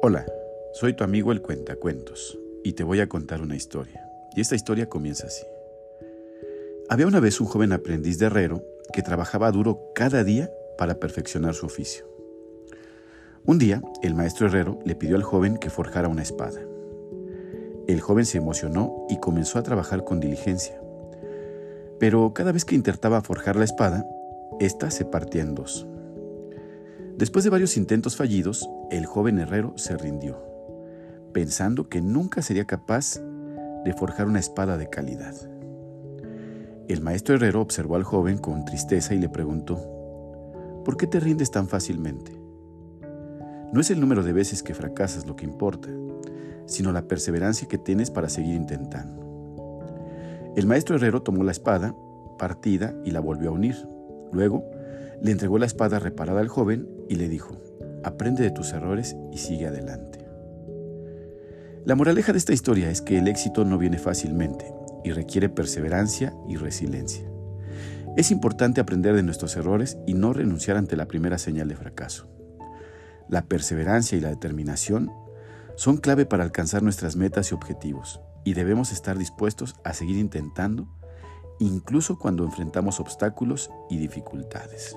Hola, soy tu amigo el Cuentacuentos y te voy a contar una historia. Y esta historia comienza así. Había una vez un joven aprendiz de herrero que trabajaba duro cada día para perfeccionar su oficio. Un día, el maestro herrero le pidió al joven que forjara una espada. El joven se emocionó y comenzó a trabajar con diligencia. Pero cada vez que intentaba forjar la espada, ésta se partía en dos. Después de varios intentos fallidos, el joven herrero se rindió, pensando que nunca sería capaz de forjar una espada de calidad. El maestro herrero observó al joven con tristeza y le preguntó, ¿por qué te rindes tan fácilmente? No es el número de veces que fracasas lo que importa, sino la perseverancia que tienes para seguir intentando. El maestro herrero tomó la espada, partida, y la volvió a unir. Luego, le entregó la espada reparada al joven y le dijo, aprende de tus errores y sigue adelante. La moraleja de esta historia es que el éxito no viene fácilmente y requiere perseverancia y resiliencia. Es importante aprender de nuestros errores y no renunciar ante la primera señal de fracaso. La perseverancia y la determinación son clave para alcanzar nuestras metas y objetivos y debemos estar dispuestos a seguir intentando incluso cuando enfrentamos obstáculos y dificultades.